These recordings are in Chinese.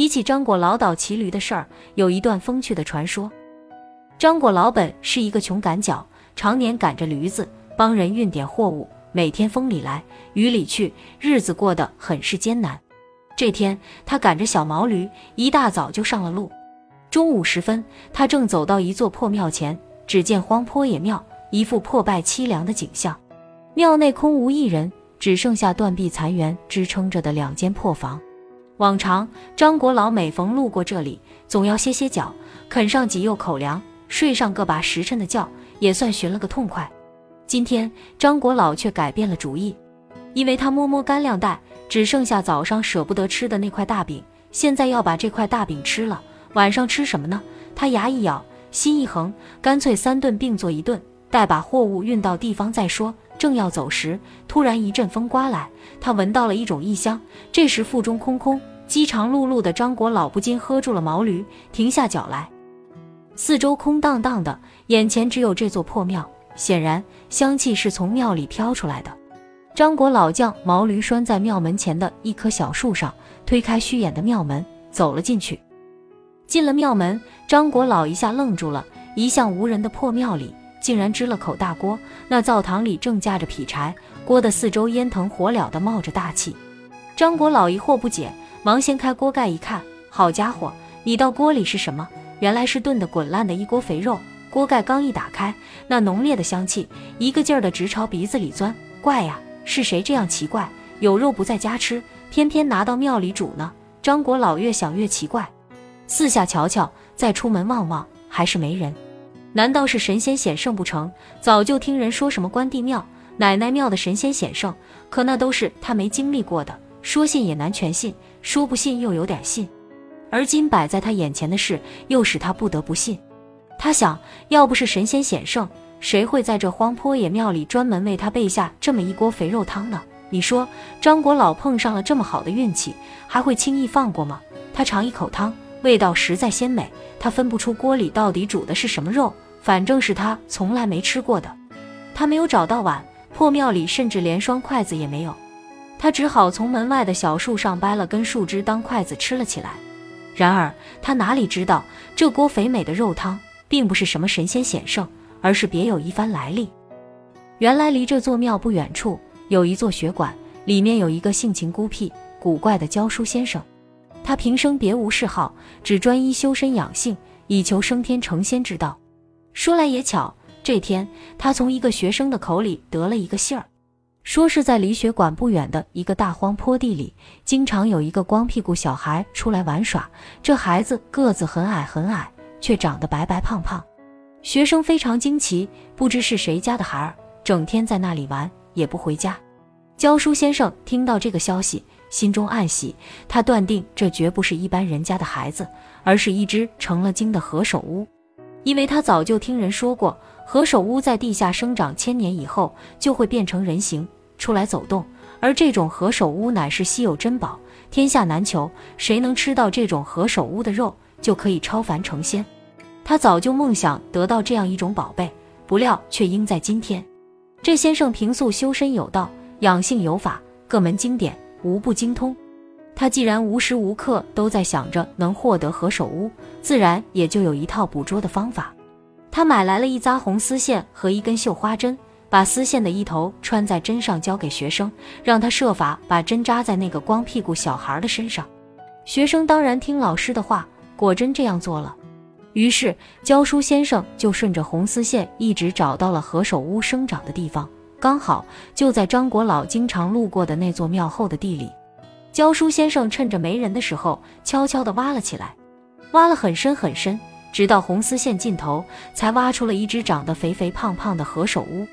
提起张果老倒骑驴的事儿，有一段风趣的传说。张果老本是一个穷赶脚，常年赶着驴子帮人运点货物，每天风里来雨里去，日子过得很是艰难。这天，他赶着小毛驴，一大早就上了路。中午时分，他正走到一座破庙前，只见荒坡野庙，一副破败凄凉的景象。庙内空无一人，只剩下断壁残垣支撑着的两间破房。往常张国老每逢路过这里，总要歇歇脚，啃上几肉口粮，睡上个把时辰的觉，也算寻了个痛快。今天张国老却改变了主意，因为他摸摸干粮袋，只剩下早上舍不得吃的那块大饼，现在要把这块大饼吃了。晚上吃什么呢？他牙一咬，心一横，干脆三顿并做一顿，待把货物运到地方再说。正要走时，突然一阵风刮来，他闻到了一种异香。这时腹中空空。饥肠辘辘的张国老不禁喝住了毛驴，停下脚来。四周空荡荡的，眼前只有这座破庙，显然香气是从庙里飘出来的。张国老将毛驴拴在庙门前的一棵小树上，推开虚掩的庙门，走了进去。进了庙门，张国老一下愣住了，一向无人的破庙里竟然支了口大锅，那灶堂里正架着劈柴，锅的四周烟腾火燎的冒着大气。张国老疑惑不解。忙掀开锅盖一看，好家伙，你到锅里是什么？原来是炖得滚烂的一锅肥肉。锅盖刚一打开，那浓烈的香气一个劲儿的直朝鼻子里钻。怪呀，是谁这样奇怪？有肉不在家吃，偏偏拿到庙里煮呢？张国老越想越奇怪，四下瞧瞧，再出门望望，还是没人。难道是神仙显圣不成？早就听人说什么关帝庙、奶奶庙的神仙显圣，可那都是他没经历过的，说信也难全信。说不信又有点信，而今摆在他眼前的事又使他不得不信。他想，要不是神仙显圣，谁会在这荒坡野庙里专门为他备下这么一锅肥肉汤呢？你说，张国老碰上了这么好的运气，还会轻易放过吗？他尝一口汤，味道实在鲜美。他分不出锅里到底煮的是什么肉，反正是他从来没吃过的。他没有找到碗，破庙里甚至连双筷子也没有。他只好从门外的小树上掰了根树枝当筷子吃了起来。然而他哪里知道，这锅肥美的肉汤并不是什么神仙显圣，而是别有一番来历。原来离这座庙不远处有一座学馆，里面有一个性情孤僻、古怪的教书先生。他平生别无嗜好，只专一修身养性，以求升天成仙之道。说来也巧，这天他从一个学生的口里得了一个信儿。说是在离学馆不远的一个大荒坡地里，经常有一个光屁股小孩出来玩耍。这孩子个子很矮很矮，却长得白白胖胖。学生非常惊奇，不知是谁家的孩儿，整天在那里玩，也不回家。教书先生听到这个消息，心中暗喜，他断定这绝不是一般人家的孩子，而是一只成了精的何首乌，因为他早就听人说过。何首乌在地下生长千年以后，就会变成人形出来走动。而这种何首乌乃是稀有珍宝，天下难求。谁能吃到这种何首乌的肉，就可以超凡成仙。他早就梦想得到这样一种宝贝，不料却应在今天。这先生平素修身有道，养性有法，各门经典无不精通。他既然无时无刻都在想着能获得何首乌，自然也就有一套捕捉的方法。他买来了一扎红丝线和一根绣花针，把丝线的一头穿在针上，交给学生，让他设法把针扎在那个光屁股小孩的身上。学生当然听老师的话，果真这样做了。于是教书先生就顺着红丝线一直找到了何首乌生长的地方，刚好就在张国老经常路过的那座庙后的地里。教书先生趁着没人的时候，悄悄地挖了起来，挖了很深很深。直到红丝线尽头，才挖出了一只长得肥肥胖胖的何首乌。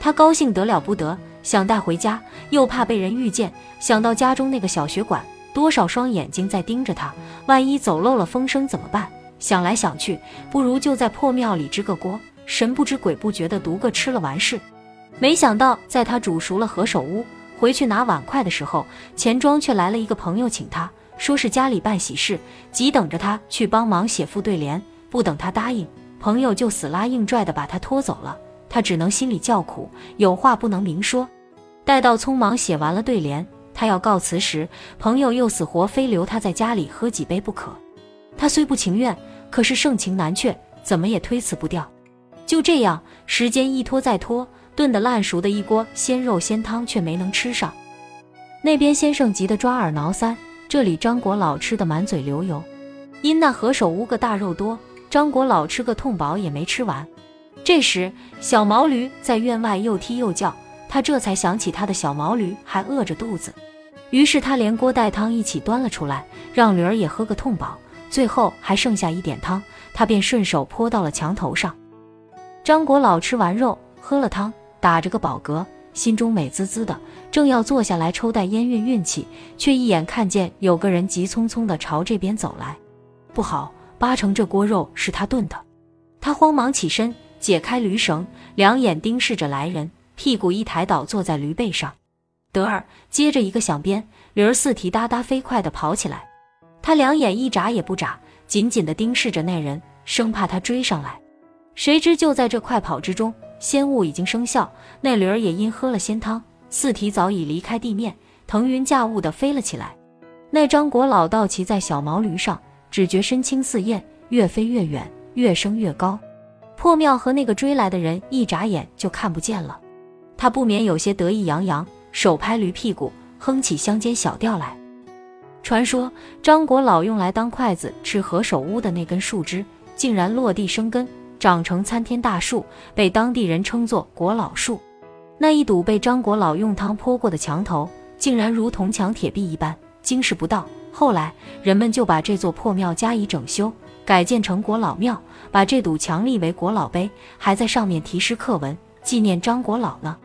他高兴得了不得，想带回家，又怕被人遇见。想到家中那个小学馆，多少双眼睛在盯着他，万一走漏了风声怎么办？想来想去，不如就在破庙里支个锅，神不知鬼不觉的独个吃了完事。没想到，在他煮熟了何首乌，回去拿碗筷的时候，钱庄却来了一个朋友请他，说是家里办喜事，急等着他去帮忙写副对联。不等他答应，朋友就死拉硬拽的把他拖走了。他只能心里叫苦，有话不能明说。待到匆忙写完了对联，他要告辞时，朋友又死活非留他在家里喝几杯不可。他虽不情愿，可是盛情难却，怎么也推辞不掉。就这样，时间一拖再拖，炖得烂熟的一锅鲜肉鲜汤却没能吃上。那边先生急得抓耳挠腮，这里张国老吃得满嘴流油。因那何首乌个大肉多，张国老吃个痛饱也没吃完。这时，小毛驴在院外又踢又叫，他这才想起他的小毛驴还饿着肚子，于是他连锅带汤一起端了出来，让驴儿也喝个痛饱。最后还剩下一点汤，他便顺手泼到了墙头上。张国老吃完肉，喝了汤，打着个饱嗝，心中美滋滋的，正要坐下来抽袋烟运运气，却一眼看见有个人急匆匆地朝这边走来。不好，八成这锅肉是他炖的。他慌忙起身，解开驴绳，两眼盯视着来人，屁股一抬倒，坐在驴背上。德儿，接着一个响鞭，驴儿四蹄哒哒飞快地跑起来。他两眼一眨也不眨，紧紧地盯视着那人，生怕他追上来。谁知就在这快跑之中，仙雾已经生效，那驴儿也因喝了仙汤，四蹄早已离开地面，腾云驾雾地飞了起来。那张国老道骑在小毛驴上，只觉身轻似燕，越飞越远，越升越高。破庙和那个追来的人一眨眼就看不见了，他不免有些得意洋洋，手拍驴屁股，哼起乡间小调来。传说张国老用来当筷子吃何首乌的那根树枝，竟然落地生根，长成参天大树，被当地人称作国老树。那一堵被张国老用汤泼过的墙头，竟然如同墙铁壁一般，经世不到。后来人们就把这座破庙加以整修，改建成国老庙，把这堵墙立为国老碑，还在上面题诗刻文，纪念张国老呢。